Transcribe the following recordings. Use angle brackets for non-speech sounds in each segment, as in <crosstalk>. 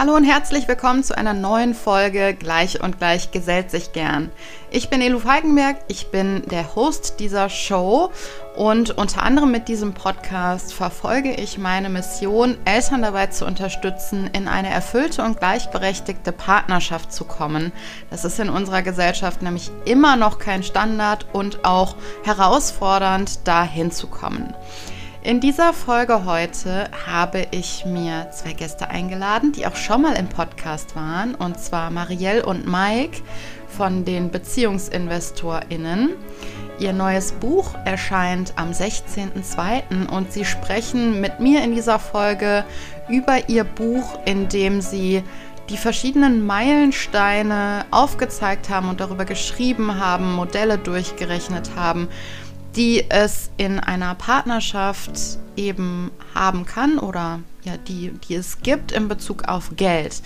Hallo und herzlich willkommen zu einer neuen Folge Gleich und Gleich gesellt sich gern. Ich bin Elu Falkenberg, ich bin der Host dieser Show und unter anderem mit diesem Podcast verfolge ich meine Mission, Eltern dabei zu unterstützen, in eine erfüllte und gleichberechtigte Partnerschaft zu kommen. Das ist in unserer Gesellschaft nämlich immer noch kein Standard und auch herausfordernd, dahin zu kommen. In dieser Folge heute habe ich mir zwei Gäste eingeladen, die auch schon mal im Podcast waren, und zwar Marielle und Mike von den BeziehungsinvestorInnen. Ihr neues Buch erscheint am 16.02. und sie sprechen mit mir in dieser Folge über ihr Buch, in dem sie die verschiedenen Meilensteine aufgezeigt haben und darüber geschrieben haben, Modelle durchgerechnet haben die es in einer Partnerschaft eben haben kann oder ja, die, die es gibt in Bezug auf Geld.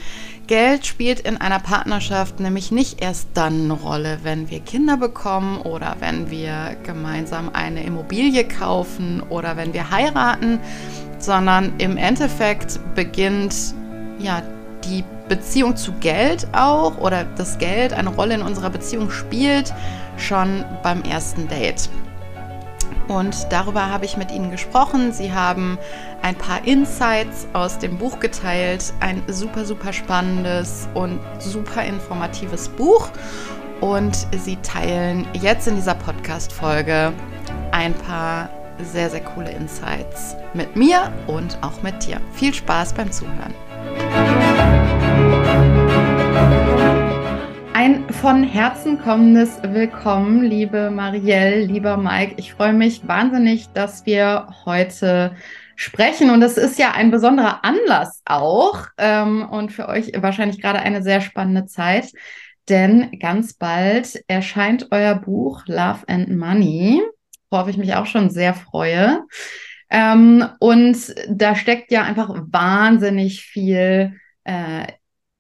Geld spielt in einer Partnerschaft nämlich nicht erst dann eine Rolle, wenn wir Kinder bekommen oder wenn wir gemeinsam eine Immobilie kaufen oder wenn wir heiraten, sondern im Endeffekt beginnt ja die Beziehung zu Geld auch oder das Geld eine Rolle in unserer Beziehung spielt schon beim ersten Date. Und darüber habe ich mit Ihnen gesprochen. Sie haben ein paar Insights aus dem Buch geteilt. Ein super, super spannendes und super informatives Buch. Und Sie teilen jetzt in dieser Podcast-Folge ein paar sehr, sehr coole Insights mit mir und auch mit dir. Viel Spaß beim Zuhören. Ein von Herzen kommendes Willkommen, liebe Marielle, lieber Mike. Ich freue mich wahnsinnig, dass wir heute sprechen. Und das ist ja ein besonderer Anlass auch ähm, und für euch wahrscheinlich gerade eine sehr spannende Zeit. Denn ganz bald erscheint euer Buch Love and Money, worauf ich mich auch schon sehr freue. Ähm, und da steckt ja einfach wahnsinnig viel äh,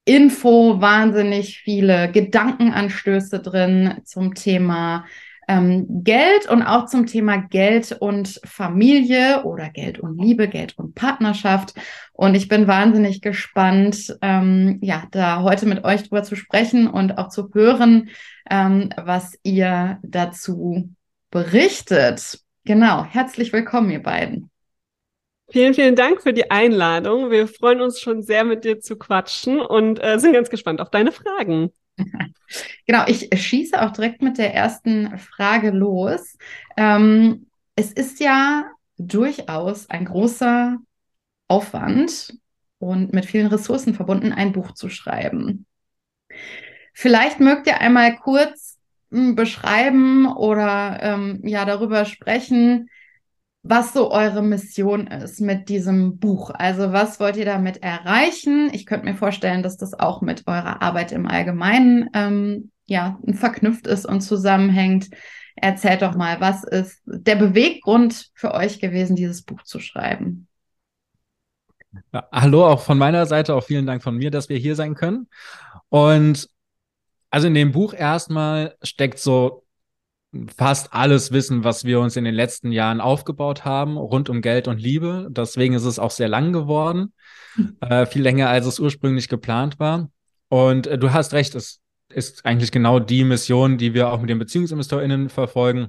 Info, wahnsinnig viele Gedankenanstöße drin zum Thema ähm, Geld und auch zum Thema Geld und Familie oder Geld und Liebe, Geld und Partnerschaft. Und ich bin wahnsinnig gespannt, ähm, ja, da heute mit euch drüber zu sprechen und auch zu hören, ähm, was ihr dazu berichtet. Genau, herzlich willkommen, ihr beiden. Vielen, vielen Dank für die Einladung. Wir freuen uns schon sehr, mit dir zu quatschen und äh, sind ganz gespannt auf deine Fragen. <laughs> Genau, ich schieße auch direkt mit der ersten Frage los. Ähm, es ist ja durchaus ein großer Aufwand und mit vielen Ressourcen verbunden, ein Buch zu schreiben. Vielleicht mögt ihr einmal kurz hm, beschreiben oder ähm, ja darüber sprechen, was so eure Mission ist mit diesem Buch. Also was wollt ihr damit erreichen? Ich könnte mir vorstellen, dass das auch mit eurer Arbeit im Allgemeinen ähm, ja verknüpft ist und zusammenhängt. Erzählt doch mal, was ist der Beweggrund für euch gewesen, dieses Buch zu schreiben? Ja, hallo, auch von meiner Seite, auch vielen Dank von mir, dass wir hier sein können. Und also in dem Buch erstmal steckt so fast alles Wissen, was wir uns in den letzten Jahren aufgebaut haben, rund um Geld und Liebe. Deswegen ist es auch sehr lang geworden, hm. äh, viel länger, als es ursprünglich geplant war. Und äh, du hast recht, es ist eigentlich genau die Mission, die wir auch mit den BeziehungsinvestorInnen verfolgen.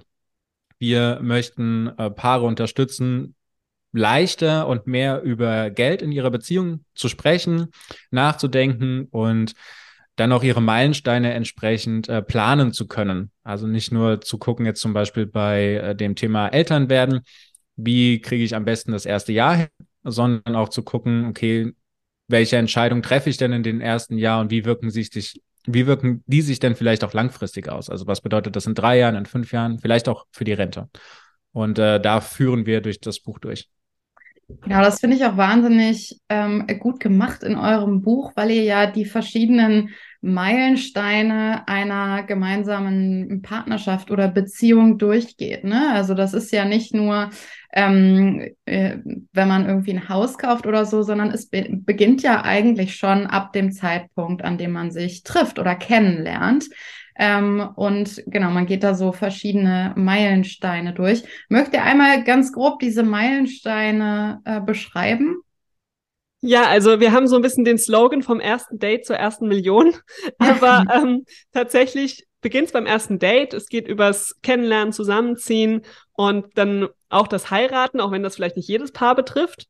Wir möchten äh, Paare unterstützen, leichter und mehr über Geld in ihrer Beziehung zu sprechen, nachzudenken und dann auch ihre Meilensteine entsprechend äh, planen zu können. Also nicht nur zu gucken, jetzt zum Beispiel bei äh, dem Thema Eltern werden, wie kriege ich am besten das erste Jahr hin, sondern auch zu gucken, okay, welche Entscheidung treffe ich denn in den ersten Jahren und wie wirken sich dich, wie wirken die sich denn vielleicht auch langfristig aus? Also was bedeutet das in drei Jahren, in fünf Jahren, vielleicht auch für die Rente? Und äh, da führen wir durch das Buch durch. Ja, das finde ich auch wahnsinnig ähm, gut gemacht in eurem Buch, weil ihr ja die verschiedenen Meilensteine einer gemeinsamen Partnerschaft oder Beziehung durchgeht. Ne? Also das ist ja nicht nur, ähm, äh, wenn man irgendwie ein Haus kauft oder so, sondern es be beginnt ja eigentlich schon ab dem Zeitpunkt, an dem man sich trifft oder kennenlernt. Ähm, und genau, man geht da so verschiedene Meilensteine durch. Mögt ihr einmal ganz grob diese Meilensteine äh, beschreiben? Ja, also wir haben so ein bisschen den Slogan vom ersten Date zur ersten Million, <laughs> aber ähm, tatsächlich beginnt es beim ersten Date. Es geht übers Kennenlernen, Zusammenziehen und dann auch das Heiraten, auch wenn das vielleicht nicht jedes Paar betrifft.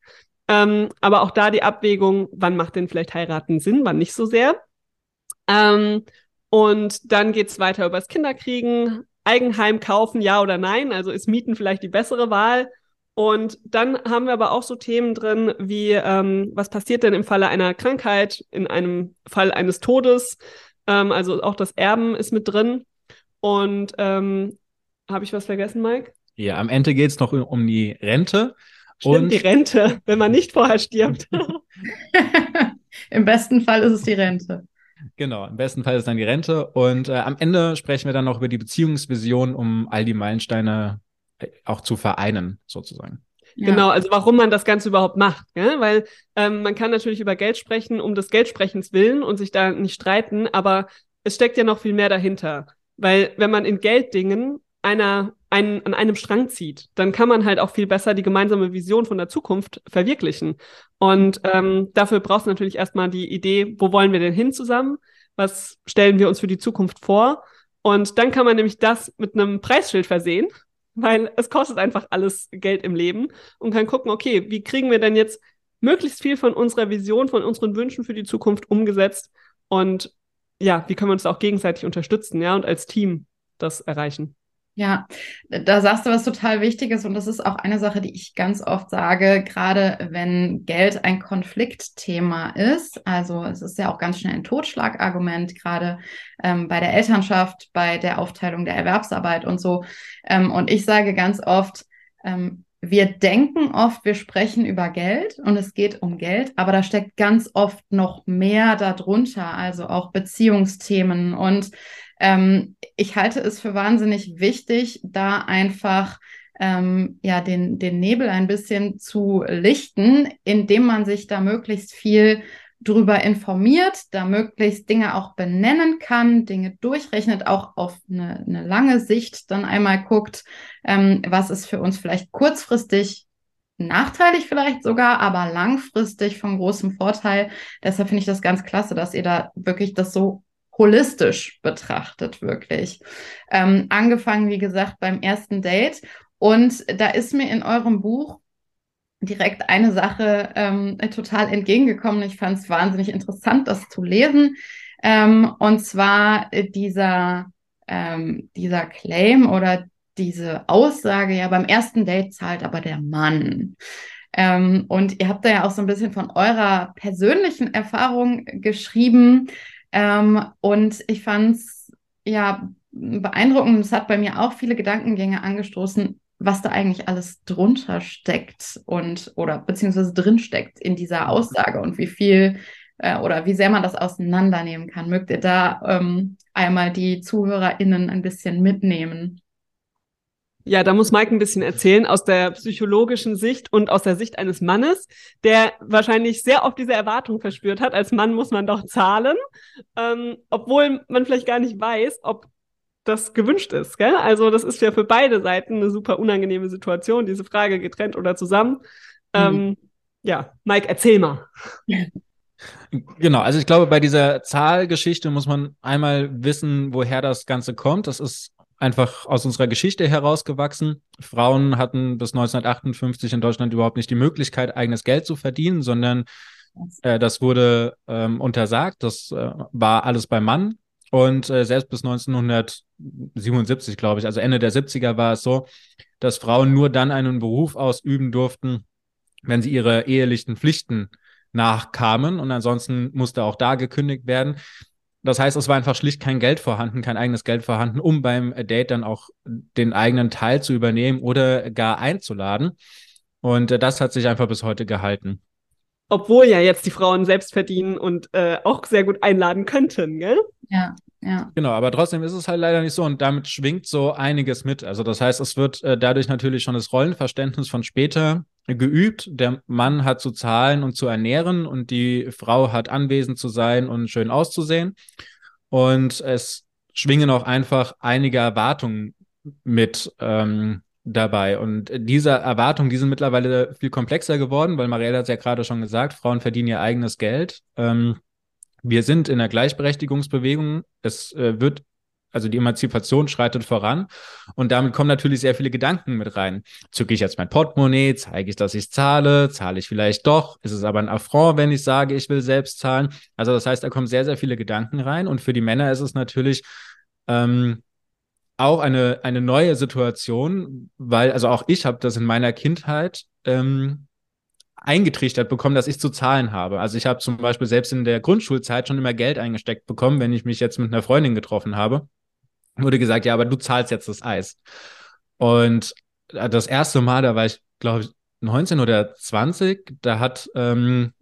Ähm, aber auch da die Abwägung, wann macht denn vielleicht heiraten Sinn, wann nicht so sehr. Ähm, und dann geht's weiter übers Kinderkriegen, Eigenheim kaufen, ja oder nein. Also ist Mieten vielleicht die bessere Wahl und dann haben wir aber auch so Themen drin, wie ähm, was passiert denn im Falle einer Krankheit, in einem Fall eines Todes. Ähm, also auch das Erben ist mit drin. Und ähm, habe ich was vergessen, Mike? Ja, am Ende geht es noch um die Rente. Stimmt, und die Rente, wenn man nicht vorher stirbt. <laughs> Im besten Fall ist es die Rente. Genau, im besten Fall ist dann die Rente. Und äh, am Ende sprechen wir dann noch über die Beziehungsvision, um all die Meilensteine auch zu vereinen, sozusagen. Ja. Genau, also warum man das Ganze überhaupt macht. Gell? Weil ähm, man kann natürlich über Geld sprechen, um des Geldsprechens willen und sich da nicht streiten, aber es steckt ja noch viel mehr dahinter. Weil wenn man in Gelddingen einer, einen, an einem Strang zieht, dann kann man halt auch viel besser die gemeinsame Vision von der Zukunft verwirklichen. Und ähm, dafür brauchst du natürlich erstmal die Idee, wo wollen wir denn hin zusammen? Was stellen wir uns für die Zukunft vor? Und dann kann man nämlich das mit einem Preisschild versehen weil es kostet einfach alles Geld im Leben und kann gucken, okay, wie kriegen wir denn jetzt möglichst viel von unserer Vision, von unseren Wünschen für die Zukunft umgesetzt und ja, wie können wir uns auch gegenseitig unterstützen, ja, und als Team das erreichen. Ja, da sagst du was total Wichtiges und das ist auch eine Sache, die ich ganz oft sage, gerade wenn Geld ein Konfliktthema ist. Also es ist ja auch ganz schnell ein Totschlagargument, gerade ähm, bei der Elternschaft, bei der Aufteilung der Erwerbsarbeit und so. Ähm, und ich sage ganz oft, ähm, wir denken oft, wir sprechen über Geld und es geht um Geld, aber da steckt ganz oft noch mehr darunter, also auch Beziehungsthemen und ähm, ich halte es für wahnsinnig wichtig, da einfach ähm, ja den, den Nebel ein bisschen zu lichten, indem man sich da möglichst viel drüber informiert, da möglichst Dinge auch benennen kann, Dinge durchrechnet, auch auf eine, eine lange Sicht dann einmal guckt, ähm, was ist für uns vielleicht kurzfristig nachteilig vielleicht sogar, aber langfristig von großem Vorteil. Deshalb finde ich das ganz klasse, dass ihr da wirklich das so holistisch betrachtet, wirklich. Ähm, angefangen, wie gesagt, beim ersten Date. Und da ist mir in eurem Buch direkt eine Sache ähm, total entgegengekommen. Ich fand es wahnsinnig interessant, das zu lesen. Ähm, und zwar dieser, ähm, dieser Claim oder diese Aussage, ja, beim ersten Date zahlt aber der Mann. Ähm, und ihr habt da ja auch so ein bisschen von eurer persönlichen Erfahrung geschrieben. Ähm, und ich fand es ja beeindruckend. Es hat bei mir auch viele Gedankengänge angestoßen, was da eigentlich alles drunter steckt und oder beziehungsweise drin steckt in dieser Aussage und wie viel äh, oder wie sehr man das auseinandernehmen kann. Mögt ihr da ähm, einmal die ZuhörerInnen ein bisschen mitnehmen? Ja, da muss Mike ein bisschen erzählen aus der psychologischen Sicht und aus der Sicht eines Mannes, der wahrscheinlich sehr oft diese Erwartung verspürt hat, als Mann muss man doch zahlen, ähm, obwohl man vielleicht gar nicht weiß, ob das gewünscht ist. Gell? Also das ist ja für beide Seiten eine super unangenehme Situation, diese Frage getrennt oder zusammen. Ähm, mhm. ja, Mike, erzähl mal. <laughs> Genau, also ich glaube, bei dieser Zahlgeschichte muss man einmal wissen, woher das Ganze kommt. Das ist einfach aus unserer Geschichte herausgewachsen. Frauen hatten bis 1958 in Deutschland überhaupt nicht die Möglichkeit, eigenes Geld zu verdienen, sondern äh, das wurde ähm, untersagt. Das äh, war alles beim Mann. Und äh, selbst bis 1977, glaube ich, also Ende der 70er war es so, dass Frauen nur dann einen Beruf ausüben durften, wenn sie ihre ehelichen Pflichten nachkamen. Und ansonsten musste auch da gekündigt werden. Das heißt, es war einfach schlicht kein Geld vorhanden, kein eigenes Geld vorhanden, um beim Date dann auch den eigenen Teil zu übernehmen oder gar einzuladen. Und äh, das hat sich einfach bis heute gehalten. Obwohl ja jetzt die Frauen selbst verdienen und äh, auch sehr gut einladen könnten, gell? Ja, ja. Genau, aber trotzdem ist es halt leider nicht so und damit schwingt so einiges mit. Also das heißt, es wird äh, dadurch natürlich schon das Rollenverständnis von später geübt. Der Mann hat zu zahlen und zu ernähren und die Frau hat anwesend zu sein und schön auszusehen. Und es schwingen auch einfach einige Erwartungen mit, ähm, dabei. Und diese Erwartungen, die sind mittlerweile viel komplexer geworden, weil Marielle hat es ja gerade schon gesagt, Frauen verdienen ihr eigenes Geld. Ähm, wir sind in der Gleichberechtigungsbewegung. Es äh, wird also die Emanzipation schreitet voran und damit kommen natürlich sehr viele Gedanken mit rein. Zücke ich jetzt mein Portemonnaie, zeige ich, dass ich zahle, zahle ich vielleicht doch, ist es aber ein Affront, wenn ich sage, ich will selbst zahlen. Also das heißt, da kommen sehr, sehr viele Gedanken rein und für die Männer ist es natürlich ähm, auch eine, eine neue Situation, weil, also auch ich habe das in meiner Kindheit ähm, eingetrichtert bekommen, dass ich zu zahlen habe. Also ich habe zum Beispiel selbst in der Grundschulzeit schon immer Geld eingesteckt bekommen, wenn ich mich jetzt mit einer Freundin getroffen habe wurde gesagt, ja, aber du zahlst jetzt das Eis. Und das erste Mal, da war ich, glaube ich, 19 oder 20, da hat ähm,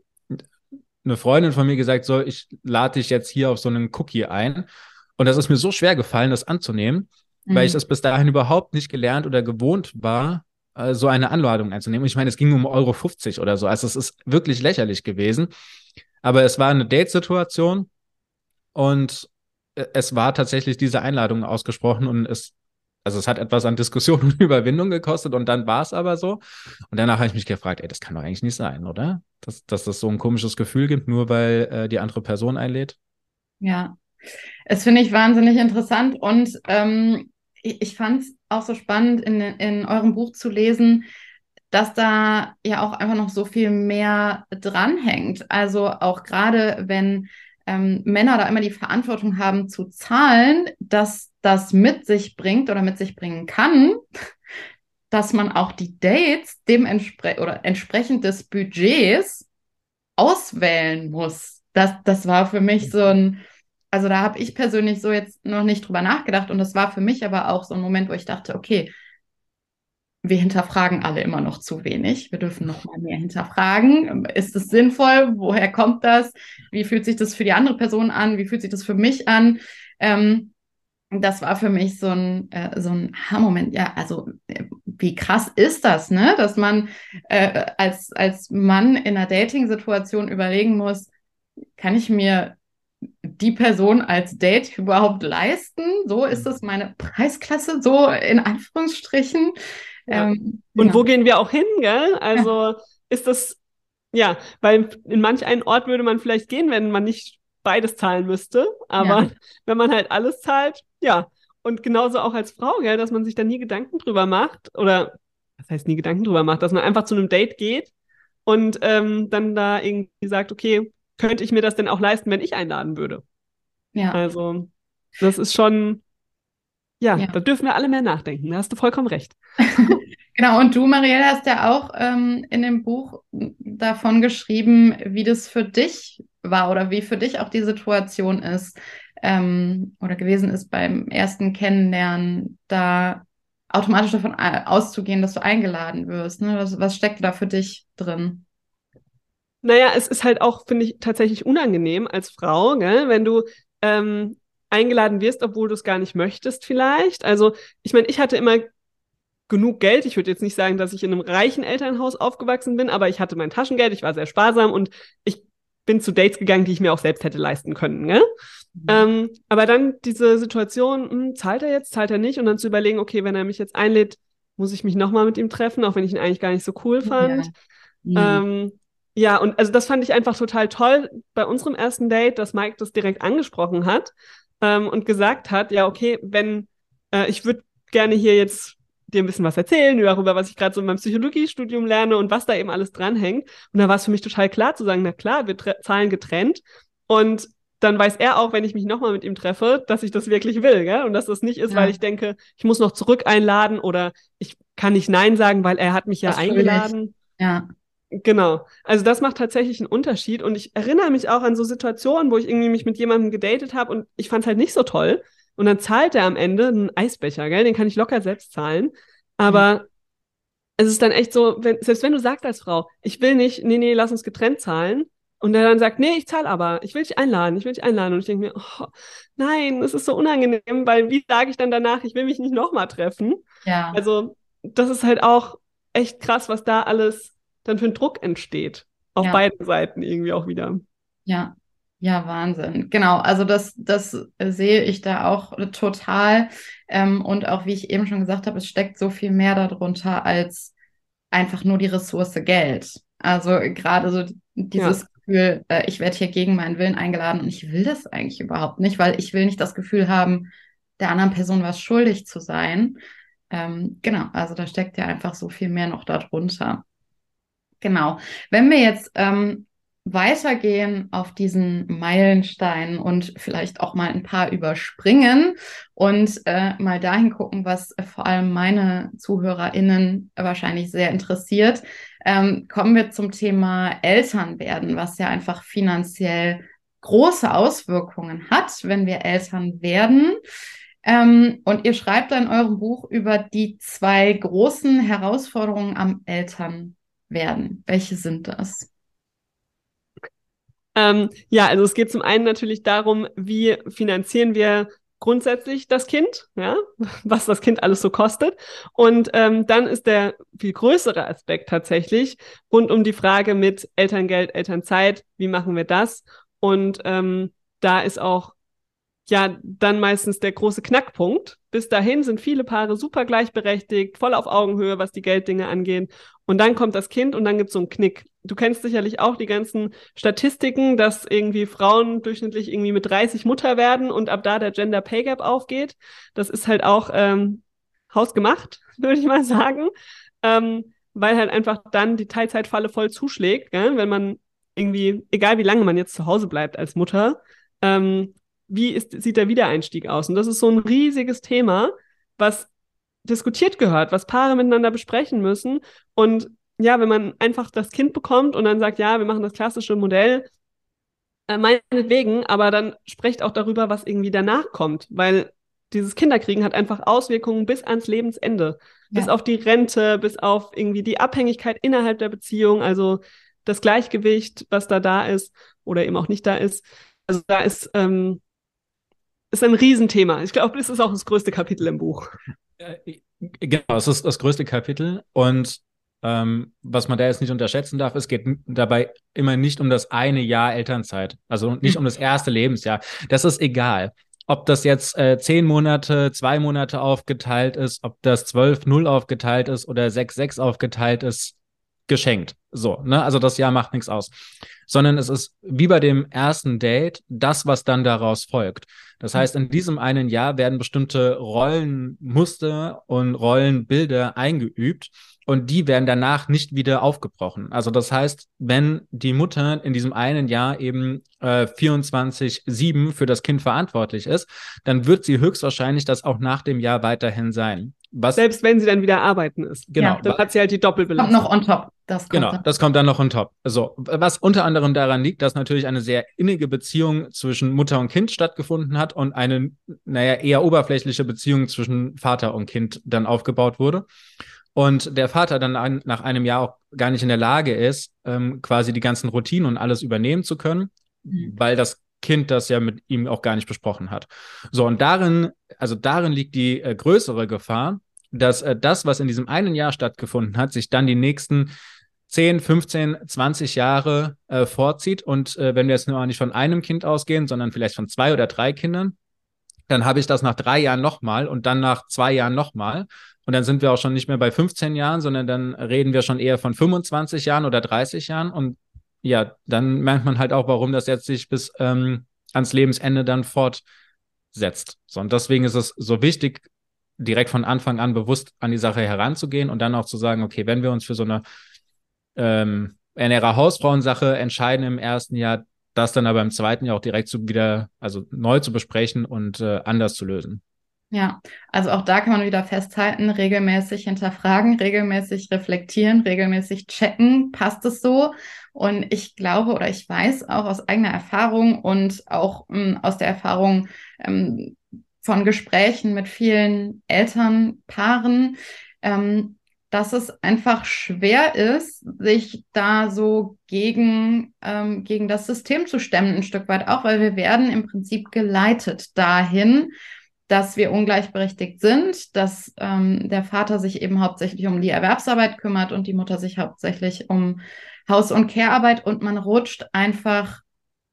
eine Freundin von mir gesagt, so, ich lade dich jetzt hier auf so einen Cookie ein. Und das ist mir so schwer gefallen, das anzunehmen, mhm. weil ich mhm. das bis dahin überhaupt nicht gelernt oder gewohnt war, äh, so eine Anladung einzunehmen. Und ich meine, es ging um Euro 50 oder so. Also es ist wirklich lächerlich gewesen. Aber es war eine Date-Situation und äh, es war tatsächlich diese Einladung ausgesprochen und es, also es hat etwas an Diskussion <laughs> und Überwindung gekostet und dann war es aber so. Und danach habe ich mich gefragt, ey, das kann doch eigentlich nicht sein, oder? Dass, dass das so ein komisches Gefühl gibt, nur weil äh, die andere Person einlädt. Ja, es finde ich wahnsinnig interessant und ähm, ich, ich fand es auch so spannend, in, in eurem Buch zu lesen, dass da ja auch einfach noch so viel mehr dranhängt. Also auch gerade wenn ähm, Männer da immer die Verantwortung haben zu zahlen, dass das mit sich bringt oder mit sich bringen kann, dass man auch die Dates dementsprechend oder entsprechend des Budgets auswählen muss. Das, das war für mich so ein, also da habe ich persönlich so jetzt noch nicht drüber nachgedacht und das war für mich aber auch so ein Moment, wo ich dachte, okay, wir hinterfragen alle immer noch zu wenig. Wir dürfen noch mal mehr hinterfragen. Ist es sinnvoll? Woher kommt das? Wie fühlt sich das für die andere Person an? Wie fühlt sich das für mich an? Ähm, das war für mich so ein, äh, so ein Ha-Moment. Ja, also äh, wie krass ist das, ne? Dass man äh, als, als Mann in einer Dating-Situation überlegen muss, kann ich mir die Person als Date überhaupt leisten? So ist das meine Preisklasse, so in Anführungsstrichen. Ja. Ähm, und ja. wo gehen wir auch hin, gell? Also ist das, ja, weil in manch einen Ort würde man vielleicht gehen, wenn man nicht beides zahlen müsste. Aber <laughs> wenn man halt alles zahlt, ja. Und genauso auch als Frau, gell, dass man sich da nie Gedanken drüber macht oder was heißt nie Gedanken drüber macht, dass man einfach zu einem Date geht und ähm, dann da irgendwie sagt, okay, könnte ich mir das denn auch leisten, wenn ich einladen würde? Ja. Also, das ist schon, ja, ja, da dürfen wir alle mehr nachdenken. Da hast du vollkommen recht. <laughs> genau, und du, Marielle, hast ja auch ähm, in dem Buch davon geschrieben, wie das für dich war oder wie für dich auch die Situation ist ähm, oder gewesen ist beim ersten Kennenlernen, da automatisch davon auszugehen, dass du eingeladen wirst. Ne? Was, was steckt da für dich drin? Naja, es ist halt auch, finde ich, tatsächlich unangenehm als Frau, gell? wenn du ähm, eingeladen wirst, obwohl du es gar nicht möchtest vielleicht. Also ich meine, ich hatte immer genug Geld. Ich würde jetzt nicht sagen, dass ich in einem reichen Elternhaus aufgewachsen bin, aber ich hatte mein Taschengeld, ich war sehr sparsam und ich bin zu Dates gegangen, die ich mir auch selbst hätte leisten können. Ne? Mhm. Ähm, aber dann diese Situation, hm, zahlt er jetzt, zahlt er nicht und dann zu überlegen, okay, wenn er mich jetzt einlädt, muss ich mich nochmal mit ihm treffen, auch wenn ich ihn eigentlich gar nicht so cool fand. Ja. Mhm. Ähm, ja, und also das fand ich einfach total toll bei unserem ersten Date, dass Mike das direkt angesprochen hat ähm, und gesagt hat, ja, okay, wenn äh, ich würde gerne hier jetzt dir ein bisschen was erzählen darüber, was ich gerade so in meinem Psychologiestudium lerne und was da eben alles dranhängt. Und da war es für mich total klar zu sagen, na klar, wir zahlen getrennt. Und dann weiß er auch, wenn ich mich nochmal mit ihm treffe, dass ich das wirklich will, gell? Und dass das nicht ist, ja. weil ich denke, ich muss noch zurück einladen oder ich kann nicht Nein sagen, weil er hat mich ja das eingeladen. Ja. Genau. Also das macht tatsächlich einen Unterschied. Und ich erinnere mich auch an so Situationen, wo ich irgendwie mich mit jemandem gedatet habe und ich fand es halt nicht so toll. Und dann zahlt er am Ende einen Eisbecher, gell? Den kann ich locker selbst zahlen. Aber mhm. es ist dann echt so, wenn, selbst wenn du sagst als Frau, ich will nicht, nee, nee, lass uns getrennt zahlen. Und er dann sagt, nee, ich zahle aber, ich will dich einladen, ich will dich einladen. Und ich denke mir, oh, nein, das ist so unangenehm, weil wie sage ich dann danach, ich will mich nicht nochmal treffen? Ja. Also, das ist halt auch echt krass, was da alles dann für ein Druck entsteht. Auf ja. beiden Seiten irgendwie auch wieder. Ja. Ja, Wahnsinn. Genau, also das, das sehe ich da auch total. Ähm, und auch wie ich eben schon gesagt habe, es steckt so viel mehr darunter als einfach nur die Ressource Geld. Also gerade so dieses ja. Gefühl, äh, ich werde hier gegen meinen Willen eingeladen und ich will das eigentlich überhaupt nicht, weil ich will nicht das Gefühl haben, der anderen Person was schuldig zu sein. Ähm, genau, also da steckt ja einfach so viel mehr noch darunter. Genau. Wenn wir jetzt ähm, weitergehen auf diesen Meilenstein und vielleicht auch mal ein paar überspringen und äh, mal dahin gucken, was äh, vor allem meine ZuhörerInnen wahrscheinlich sehr interessiert, ähm, kommen wir zum Thema Elternwerden, was ja einfach finanziell große Auswirkungen hat, wenn wir Eltern werden. Ähm, und ihr schreibt in eurem Buch über die zwei großen Herausforderungen am Elternwerden. Welche sind das? Ähm, ja, also es geht zum einen natürlich darum, wie finanzieren wir grundsätzlich das Kind, ja, <laughs> was das Kind alles so kostet. Und ähm, dann ist der viel größere Aspekt tatsächlich rund um die Frage mit Elterngeld, Elternzeit, wie machen wir das? Und ähm, da ist auch ja dann meistens der große Knackpunkt. Bis dahin sind viele Paare super gleichberechtigt, voll auf Augenhöhe, was die Gelddinge angeht. Und dann kommt das Kind und dann gibt es so einen Knick. Du kennst sicherlich auch die ganzen Statistiken, dass irgendwie Frauen durchschnittlich irgendwie mit 30 Mutter werden und ab da der Gender Pay Gap aufgeht. Das ist halt auch ähm, hausgemacht, <laughs> würde ich mal sagen. Ähm, weil halt einfach dann die Teilzeitfalle voll zuschlägt, gell? wenn man irgendwie, egal wie lange man jetzt zu Hause bleibt als Mutter, ähm, wie ist, sieht der Wiedereinstieg aus? Und das ist so ein riesiges Thema, was diskutiert gehört, was Paare miteinander besprechen müssen. Und ja, wenn man einfach das Kind bekommt und dann sagt, ja, wir machen das klassische Modell, äh, meinetwegen, aber dann sprecht auch darüber, was irgendwie danach kommt, weil dieses Kinderkriegen hat einfach Auswirkungen bis ans Lebensende, ja. bis auf die Rente, bis auf irgendwie die Abhängigkeit innerhalb der Beziehung, also das Gleichgewicht, was da da ist oder eben auch nicht da ist. Also da ist ähm, ist ein Riesenthema. Ich glaube, das ist auch das größte Kapitel im Buch. Äh, genau, es ist das größte Kapitel. Und ähm, was man da jetzt nicht unterschätzen darf, es geht dabei immer nicht um das eine Jahr Elternzeit, also nicht um das erste Lebensjahr. Das ist egal. Ob das jetzt äh, zehn Monate, zwei Monate aufgeteilt ist, ob das zwölf null aufgeteilt ist oder sechs sechs aufgeteilt ist, geschenkt. So, ne? Also das Jahr macht nichts aus. Sondern es ist wie bei dem ersten Date das, was dann daraus folgt. Das heißt, in diesem einen Jahr werden bestimmte Rollenmuster und Rollenbilder eingeübt und die werden danach nicht wieder aufgebrochen. Also das heißt, wenn die Mutter in diesem einen Jahr eben äh, 24-7 für das Kind verantwortlich ist, dann wird sie höchstwahrscheinlich das auch nach dem Jahr weiterhin sein. Was, Selbst wenn sie dann wieder arbeiten ist. Genau. Ja, dann hat sie halt die Doppelbelastung. Kommt noch on top. Das kommt genau, dann. das kommt dann noch on top. So, was unter anderem daran liegt, dass natürlich eine sehr innige Beziehung zwischen Mutter und Kind stattgefunden hat und eine, naja, eher oberflächliche Beziehung zwischen Vater und Kind dann aufgebaut wurde. Und der Vater dann ein, nach einem Jahr auch gar nicht in der Lage ist, ähm, quasi die ganzen Routinen und alles übernehmen zu können, mhm. weil das Kind das ja mit ihm auch gar nicht besprochen hat. So, und darin, also darin liegt die äh, größere Gefahr, dass äh, das, was in diesem einen Jahr stattgefunden hat, sich dann die nächsten 10, 15, 20 Jahre äh, vorzieht. Und äh, wenn wir jetzt nur nicht von einem Kind ausgehen, sondern vielleicht von zwei oder drei Kindern, dann habe ich das nach drei Jahren nochmal und dann nach zwei Jahren nochmal. Und dann sind wir auch schon nicht mehr bei 15 Jahren, sondern dann reden wir schon eher von 25 Jahren oder 30 Jahren. Und ja, dann merkt man halt auch, warum das jetzt sich bis ähm, ans Lebensende dann fortsetzt. So, und deswegen ist es so wichtig, direkt von Anfang an bewusst an die Sache heranzugehen und dann auch zu sagen, okay, wenn wir uns für so eine ähm, ernährer Hausfrauensache entscheiden im ersten Jahr, das dann aber im zweiten Jahr auch direkt zu wieder, also neu zu besprechen und äh, anders zu lösen. Ja, also auch da kann man wieder festhalten, regelmäßig hinterfragen, regelmäßig reflektieren, regelmäßig checken, passt es so? Und ich glaube oder ich weiß auch aus eigener Erfahrung und auch ähm, aus der Erfahrung ähm, von Gesprächen mit vielen Elternpaaren, ähm, dass es einfach schwer ist, sich da so gegen, ähm, gegen das System zu stemmen, ein Stück weit auch, weil wir werden im Prinzip geleitet dahin, dass wir ungleichberechtigt sind, dass ähm, der Vater sich eben hauptsächlich um die Erwerbsarbeit kümmert und die Mutter sich hauptsächlich um Haus- und Care-Arbeit und man rutscht einfach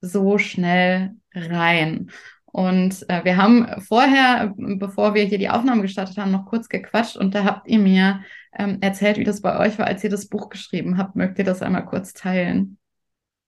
so schnell rein. Und äh, wir haben vorher, bevor wir hier die Aufnahme gestartet haben, noch kurz gequatscht und da habt ihr mir ähm, erzählt, wie das bei euch war, als ihr das Buch geschrieben habt. Mögt ihr das einmal kurz teilen?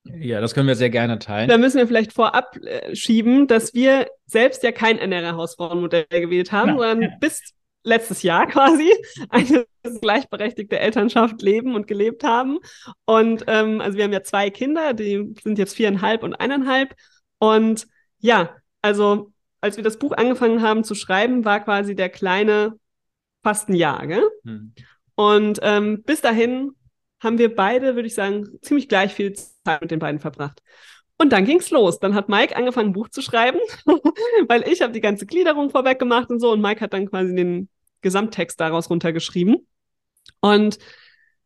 Ja, das können wir sehr gerne teilen. Da müssen wir vielleicht vorab äh, schieben, dass wir selbst ja kein NRA-Hausfrauenmodell gewählt haben, ja, sondern ja. bis letztes Jahr quasi <laughs> eine gleichberechtigte Elternschaft leben und gelebt haben. Und ähm, also wir haben ja zwei Kinder, die sind jetzt viereinhalb und eineinhalb. Und ja, also als wir das Buch angefangen haben zu schreiben, war quasi der kleine fast ein Jahr, gell? Hm. Und ähm, bis dahin haben wir beide, würde ich sagen, ziemlich gleich viel Zeit mit den beiden verbracht. Und dann ging's los. Dann hat Mike angefangen, ein Buch zu schreiben, <laughs> weil ich habe die ganze Gliederung vorweg gemacht und so. Und Mike hat dann quasi den Gesamttext daraus runtergeschrieben. Und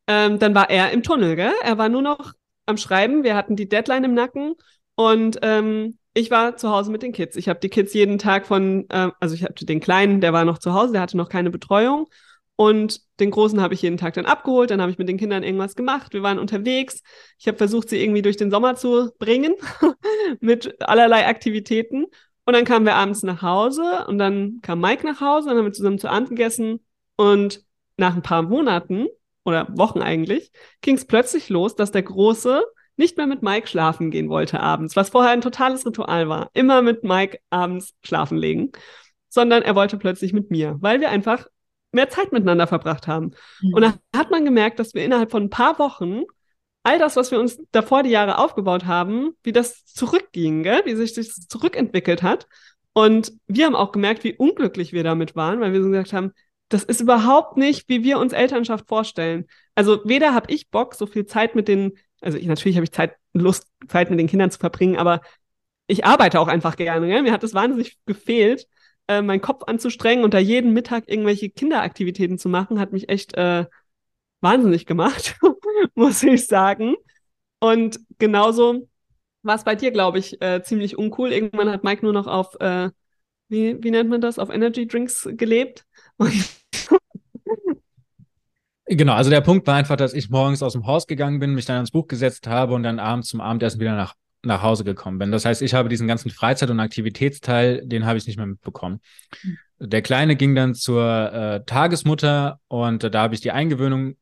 ähm, dann war er im Tunnel, gell? Er war nur noch am Schreiben. Wir hatten die Deadline im Nacken. Und ähm, ich war zu Hause mit den Kids. Ich habe die Kids jeden Tag von, äh, also ich hatte den Kleinen, der war noch zu Hause, der hatte noch keine Betreuung. Und den Großen habe ich jeden Tag dann abgeholt. Dann habe ich mit den Kindern irgendwas gemacht. Wir waren unterwegs. Ich habe versucht, sie irgendwie durch den Sommer zu bringen <laughs> mit allerlei Aktivitäten. Und dann kamen wir abends nach Hause und dann kam Mike nach Hause. Dann haben wir zusammen zu Abend gegessen. Und nach ein paar Monaten oder Wochen eigentlich ging es plötzlich los, dass der Große nicht mehr mit Mike schlafen gehen wollte abends, was vorher ein totales Ritual war. Immer mit Mike abends schlafen legen, sondern er wollte plötzlich mit mir, weil wir einfach mehr Zeit miteinander verbracht haben. Mhm. Und da hat man gemerkt, dass wir innerhalb von ein paar Wochen all das, was wir uns davor die Jahre aufgebaut haben, wie das zurückging, gell? wie sich das zurückentwickelt hat. Und wir haben auch gemerkt, wie unglücklich wir damit waren, weil wir so gesagt haben, das ist überhaupt nicht, wie wir uns Elternschaft vorstellen. Also weder habe ich Bock, so viel Zeit mit den also ich, natürlich habe ich Zeit, Lust, Zeit mit den Kindern zu verbringen, aber ich arbeite auch einfach gerne. Gell? Mir hat es wahnsinnig gefehlt, äh, meinen Kopf anzustrengen und da jeden Mittag irgendwelche Kinderaktivitäten zu machen, hat mich echt äh, wahnsinnig gemacht, <laughs> muss ich sagen. Und genauso war es bei dir, glaube ich, äh, ziemlich uncool. Irgendwann hat Mike nur noch auf, äh, wie, wie nennt man das, auf Energy Drinks gelebt. Und Genau, also der Punkt war einfach, dass ich morgens aus dem Haus gegangen bin, mich dann ans Buch gesetzt habe und dann abends zum Abendessen wieder nach, nach Hause gekommen bin. Das heißt, ich habe diesen ganzen Freizeit- und Aktivitätsteil, den habe ich nicht mehr mitbekommen. Mhm. Der Kleine ging dann zur äh, Tagesmutter und äh, da habe ich die Eingewöhnung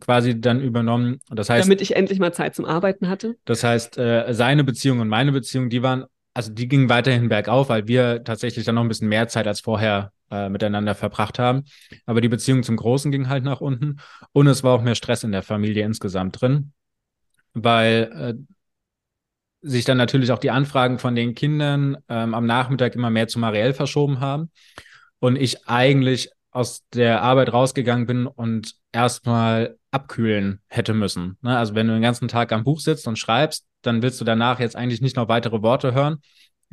quasi dann übernommen. Das heißt, damit ich endlich mal Zeit zum Arbeiten hatte. Das heißt, äh, seine Beziehung und meine Beziehung, die waren, also die gingen weiterhin bergauf, weil wir tatsächlich dann noch ein bisschen mehr Zeit als vorher äh, miteinander verbracht haben. Aber die Beziehung zum Großen ging halt nach unten und es war auch mehr Stress in der Familie insgesamt drin, weil äh, sich dann natürlich auch die Anfragen von den Kindern ähm, am Nachmittag immer mehr zu Marielle verschoben haben und ich eigentlich aus der Arbeit rausgegangen bin und erstmal abkühlen hätte müssen. Ne? Also wenn du den ganzen Tag am Buch sitzt und schreibst, dann willst du danach jetzt eigentlich nicht noch weitere Worte hören,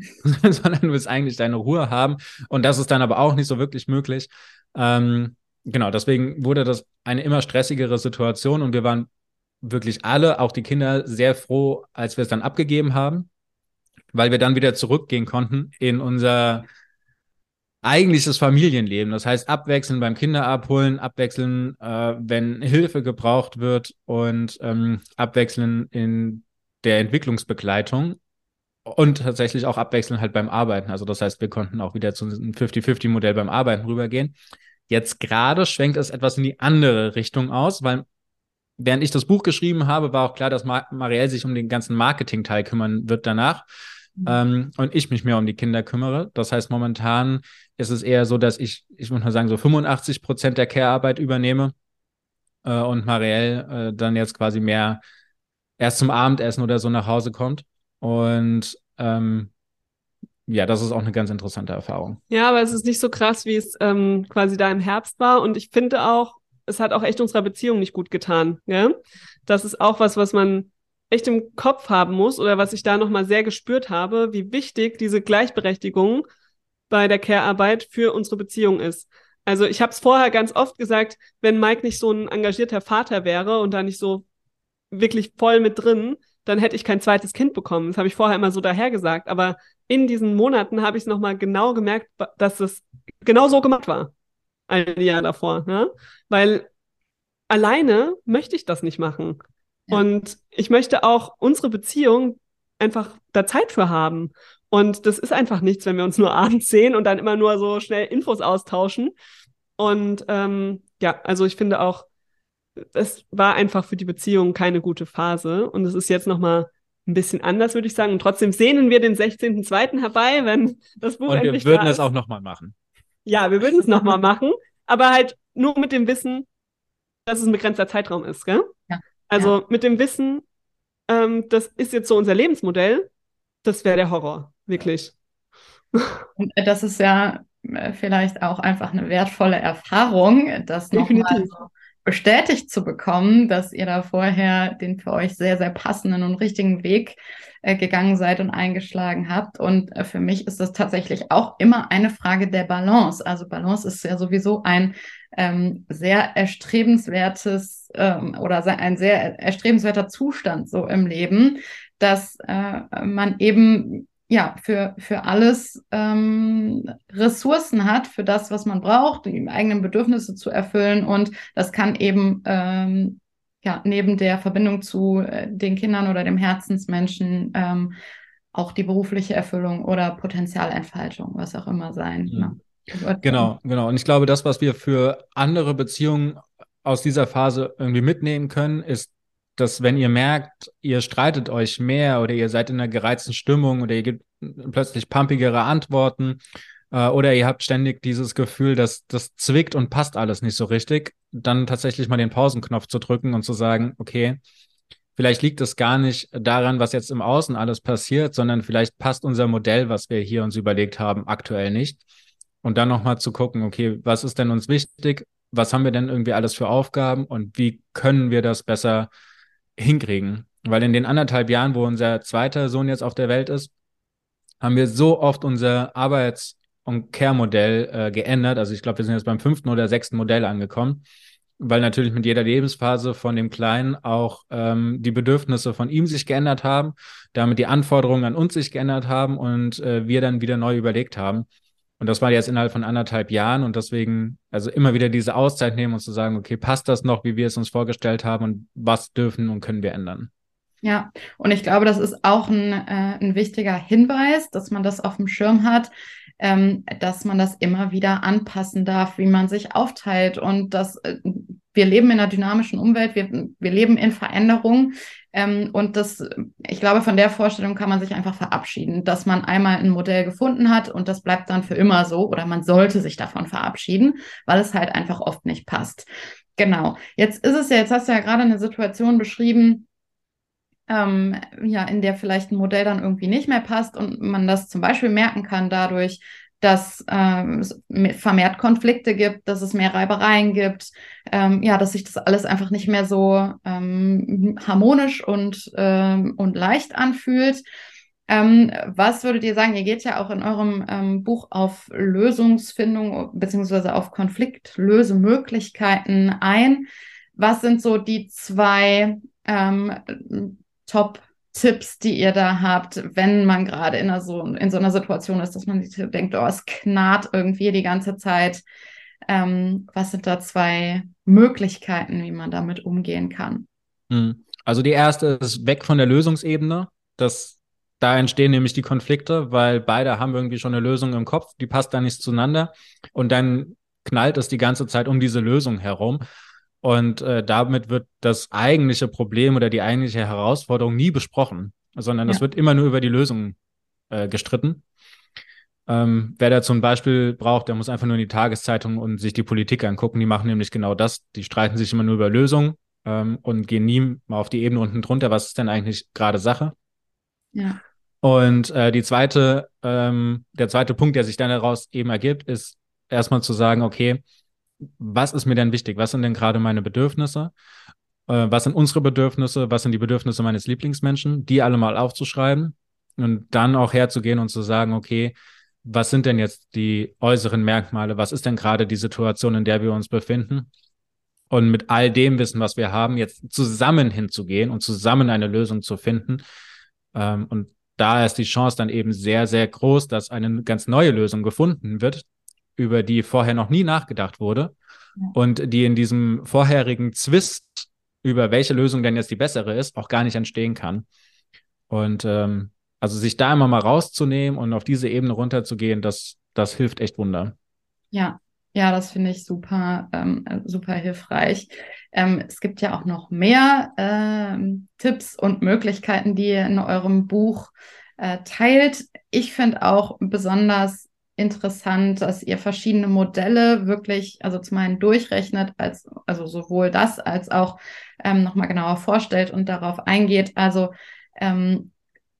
<laughs> sondern du willst eigentlich deine Ruhe haben. Und das ist dann aber auch nicht so wirklich möglich. Ähm, genau, deswegen wurde das eine immer stressigere Situation und wir waren wirklich alle, auch die Kinder, sehr froh, als wir es dann abgegeben haben, weil wir dann wieder zurückgehen konnten in unser eigentliches Familienleben. Das heißt, abwechseln beim Kinderabholen, abwechseln, äh, wenn Hilfe gebraucht wird und ähm, abwechseln in der Entwicklungsbegleitung und tatsächlich auch abwechselnd halt beim Arbeiten. Also das heißt, wir konnten auch wieder zu einem 50-50-Modell beim Arbeiten rübergehen. Jetzt gerade schwenkt es etwas in die andere Richtung aus, weil während ich das Buch geschrieben habe, war auch klar, dass Mar Marielle sich um den ganzen Marketing-Teil kümmern wird danach. Mhm. Ähm, und ich mich mehr um die Kinder kümmere. Das heißt, momentan ist es eher so, dass ich, ich muss mal sagen, so 85 Prozent der Care-Arbeit übernehme äh, und Marielle äh, dann jetzt quasi mehr erst zum Abendessen oder so nach Hause kommt. Und ähm, ja, das ist auch eine ganz interessante Erfahrung. Ja, aber es ist nicht so krass, wie es ähm, quasi da im Herbst war. Und ich finde auch, es hat auch echt unserer Beziehung nicht gut getan. Ja? Das ist auch was, was man echt im Kopf haben muss oder was ich da nochmal sehr gespürt habe, wie wichtig diese Gleichberechtigung bei der Care-Arbeit für unsere Beziehung ist. Also ich habe es vorher ganz oft gesagt, wenn Mike nicht so ein engagierter Vater wäre und da nicht so wirklich voll mit drin, dann hätte ich kein zweites Kind bekommen. Das habe ich vorher immer so dahergesagt. Aber in diesen Monaten habe ich es nochmal genau gemerkt, dass es genau so gemacht war. Ein Jahr davor. Ne? Weil alleine möchte ich das nicht machen. Ja. Und ich möchte auch unsere Beziehung einfach da Zeit für haben. Und das ist einfach nichts, wenn wir uns nur <laughs> abends sehen und dann immer nur so schnell Infos austauschen. Und ähm, ja, also ich finde auch, es war einfach für die Beziehung keine gute Phase. Und es ist jetzt nochmal ein bisschen anders, würde ich sagen. Und trotzdem sehnen wir den 16.02. herbei, wenn das Buch Und wir würden es auch nochmal machen. Ja, wir würden es nochmal machen, aber halt nur mit dem Wissen, dass es ein begrenzter Zeitraum ist, gell? Ja. Also ja. mit dem Wissen, ähm, das ist jetzt so unser Lebensmodell, das wäre der Horror, wirklich. <laughs> Und das ist ja äh, vielleicht auch einfach eine wertvolle Erfahrung, das nochmal so bestätigt zu bekommen, dass ihr da vorher den für euch sehr, sehr passenden und richtigen Weg äh, gegangen seid und eingeschlagen habt. Und äh, für mich ist das tatsächlich auch immer eine Frage der Balance. Also Balance ist ja sowieso ein ähm, sehr erstrebenswertes ähm, oder ein sehr erstrebenswerter Zustand so im Leben, dass äh, man eben ja, für, für alles ähm, Ressourcen hat, für das, was man braucht, die eigenen Bedürfnisse zu erfüllen. Und das kann eben ähm, ja, neben der Verbindung zu äh, den Kindern oder dem Herzensmenschen ähm, auch die berufliche Erfüllung oder Potenzialentfaltung, was auch immer sein. Ja. Genau, genau. Und ich glaube, das, was wir für andere Beziehungen aus dieser Phase irgendwie mitnehmen können, ist dass wenn ihr merkt, ihr streitet euch mehr oder ihr seid in einer gereizten Stimmung oder ihr gibt plötzlich pumpigere Antworten äh, oder ihr habt ständig dieses Gefühl, dass das zwickt und passt alles nicht so richtig, dann tatsächlich mal den Pausenknopf zu drücken und zu sagen, okay, vielleicht liegt es gar nicht daran, was jetzt im Außen alles passiert, sondern vielleicht passt unser Modell, was wir hier uns überlegt haben, aktuell nicht. Und dann nochmal zu gucken, okay, was ist denn uns wichtig? Was haben wir denn irgendwie alles für Aufgaben und wie können wir das besser hinkriegen. Weil in den anderthalb Jahren, wo unser zweiter Sohn jetzt auf der Welt ist, haben wir so oft unser Arbeits- und Care-Modell äh, geändert. Also ich glaube, wir sind jetzt beim fünften oder sechsten Modell angekommen, weil natürlich mit jeder Lebensphase von dem Kleinen auch ähm, die Bedürfnisse von ihm sich geändert haben, damit die Anforderungen an uns sich geändert haben und äh, wir dann wieder neu überlegt haben. Und das war jetzt innerhalb von anderthalb Jahren und deswegen, also immer wieder diese Auszeit nehmen und zu sagen, okay, passt das noch, wie wir es uns vorgestellt haben und was dürfen und können wir ändern? Ja, und ich glaube, das ist auch ein, äh, ein wichtiger Hinweis, dass man das auf dem Schirm hat, ähm, dass man das immer wieder anpassen darf, wie man sich aufteilt und dass äh, wir leben in einer dynamischen Umwelt, wir, wir leben in Veränderung. Ähm, und das, ich glaube, von der Vorstellung kann man sich einfach verabschieden, dass man einmal ein Modell gefunden hat und das bleibt dann für immer so oder man sollte sich davon verabschieden, weil es halt einfach oft nicht passt. Genau. Jetzt ist es ja, jetzt hast du ja gerade eine Situation beschrieben, ähm, ja, in der vielleicht ein Modell dann irgendwie nicht mehr passt und man das zum Beispiel merken kann dadurch, dass ähm, es vermehrt Konflikte gibt, dass es mehr Reibereien gibt, ähm, ja, dass sich das alles einfach nicht mehr so ähm, harmonisch und, ähm, und leicht anfühlt. Ähm, was würdet ihr sagen? Ihr geht ja auch in eurem ähm, Buch auf Lösungsfindung beziehungsweise auf Konfliktlösemöglichkeiten ein. Was sind so die zwei Top Tipps, die ihr da habt, wenn man gerade in, so, in so einer Situation ist, dass man sich denkt, oh, es knarrt irgendwie die ganze Zeit. Ähm, was sind da zwei Möglichkeiten, wie man damit umgehen kann? Hm. Also die erste ist weg von der Lösungsebene. Das, da entstehen nämlich die Konflikte, weil beide haben irgendwie schon eine Lösung im Kopf, die passt da nicht zueinander. Und dann knallt es die ganze Zeit um diese Lösung herum. Und äh, damit wird das eigentliche Problem oder die eigentliche Herausforderung nie besprochen, sondern es ja. wird immer nur über die Lösung äh, gestritten. Ähm, wer da zum Beispiel braucht, der muss einfach nur in die Tageszeitung und sich die Politik angucken. Die machen nämlich genau das. Die streiten sich immer nur über Lösungen ähm, und gehen nie mal auf die Ebene unten drunter. Was ist denn eigentlich gerade Sache? Ja. Und äh, die zweite, ähm, der zweite Punkt, der sich dann daraus eben ergibt, ist erstmal zu sagen, okay, was ist mir denn wichtig? Was sind denn gerade meine Bedürfnisse? Äh, was sind unsere Bedürfnisse? Was sind die Bedürfnisse meines Lieblingsmenschen? Die alle mal aufzuschreiben und dann auch herzugehen und zu sagen, okay, was sind denn jetzt die äußeren Merkmale? Was ist denn gerade die Situation, in der wir uns befinden? Und mit all dem Wissen, was wir haben, jetzt zusammen hinzugehen und zusammen eine Lösung zu finden. Ähm, und da ist die Chance dann eben sehr, sehr groß, dass eine ganz neue Lösung gefunden wird, über die vorher noch nie nachgedacht wurde ja. und die in diesem vorherigen Zwist über welche Lösung denn jetzt die bessere ist, auch gar nicht entstehen kann. Und ähm, also sich da immer mal rauszunehmen und auf diese Ebene runterzugehen, das, das hilft echt Wunder. Ja, ja, das finde ich super, ähm, super hilfreich. Ähm, es gibt ja auch noch mehr ähm, Tipps und Möglichkeiten, die ihr in eurem Buch äh, teilt. Ich finde auch besonders interessant, dass ihr verschiedene Modelle wirklich, also zum einen durchrechnet, als, also sowohl das als auch ähm, nochmal genauer vorstellt und darauf eingeht. Also ähm,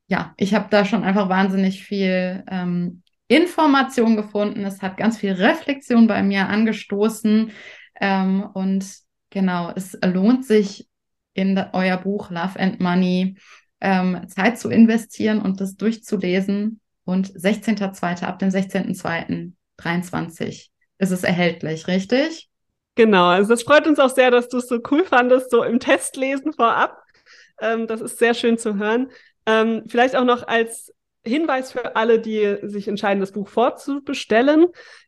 ja, ich habe da schon einfach wahnsinnig viel ähm, Information gefunden. Es hat ganz viel Reflexion bei mir angestoßen. Ähm, und genau, es lohnt sich in euer Buch Love and Money ähm, Zeit zu investieren und das durchzulesen. Und 16.02. ab dem 16.02.23 ist es erhältlich, richtig? Genau, also das freut uns auch sehr, dass du es so cool fandest, so im Testlesen vorab. Ähm, das ist sehr schön zu hören. Ähm, vielleicht auch noch als Hinweis für alle, die sich entscheiden, das Buch vorzubestellen.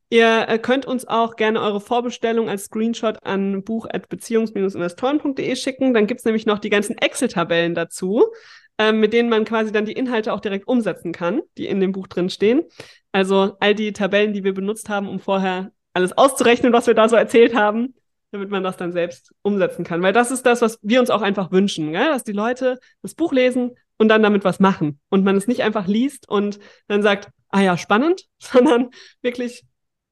Ihr äh, könnt uns auch gerne eure Vorbestellung als Screenshot an buch.beziehungs-investoren.de schicken. Dann gibt's nämlich noch die ganzen Excel-Tabellen dazu, ähm, mit denen man quasi dann die Inhalte auch direkt umsetzen kann, die in dem Buch drin stehen. Also all die Tabellen, die wir benutzt haben, um vorher alles auszurechnen, was wir da so erzählt haben, damit man das dann selbst umsetzen kann. Weil das ist das, was wir uns auch einfach wünschen, gell? dass die Leute das Buch lesen und dann damit was machen. Und man es nicht einfach liest und dann sagt, ah ja, spannend, <laughs> sondern wirklich,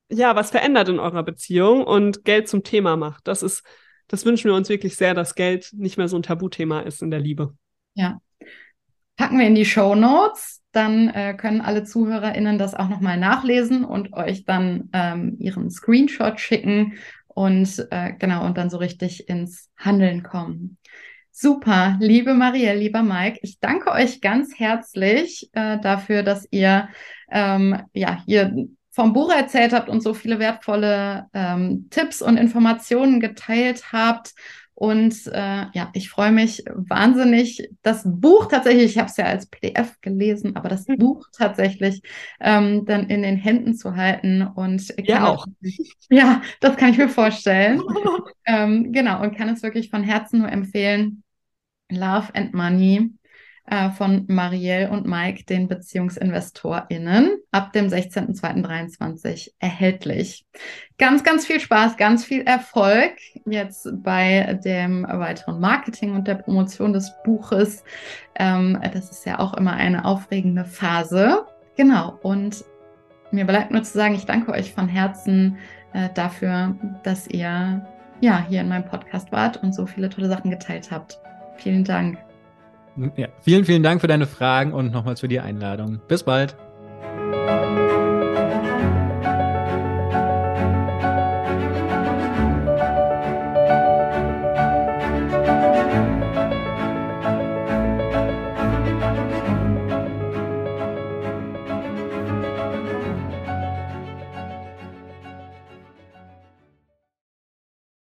ja, was verändert in eurer Beziehung und Geld zum Thema macht. Das ist, das wünschen wir uns wirklich sehr, dass Geld nicht mehr so ein Tabuthema ist in der Liebe. Ja, packen wir in die Show Notes. Dann äh, können alle ZuhörerInnen das auch nochmal nachlesen und euch dann ähm, ihren Screenshot schicken und äh, genau und dann so richtig ins Handeln kommen. Super, liebe Marielle, lieber Mike, ich danke euch ganz herzlich äh, dafür, dass ihr ähm, ja hier vom Buch erzählt habt und so viele wertvolle ähm, Tipps und Informationen geteilt habt. Und äh, ja, ich freue mich wahnsinnig, das Buch tatsächlich, ich habe es ja als PDF gelesen, aber das mhm. Buch tatsächlich ähm, dann in den Händen zu halten und ja auch. <laughs> Ja, das kann ich mir vorstellen. <laughs> ähm, genau, und kann es wirklich von Herzen nur empfehlen. Love and Money von Marielle und Mike, den BeziehungsinvestorInnen, ab dem 16.02.23 erhältlich. Ganz, ganz viel Spaß, ganz viel Erfolg jetzt bei dem weiteren Marketing und der Promotion des Buches. Ähm, das ist ja auch immer eine aufregende Phase. Genau, und mir bleibt nur zu sagen, ich danke euch von Herzen äh, dafür, dass ihr ja hier in meinem Podcast wart und so viele tolle Sachen geteilt habt. Vielen Dank. Ja, vielen, vielen Dank für deine Fragen und nochmals für die Einladung. Bis bald.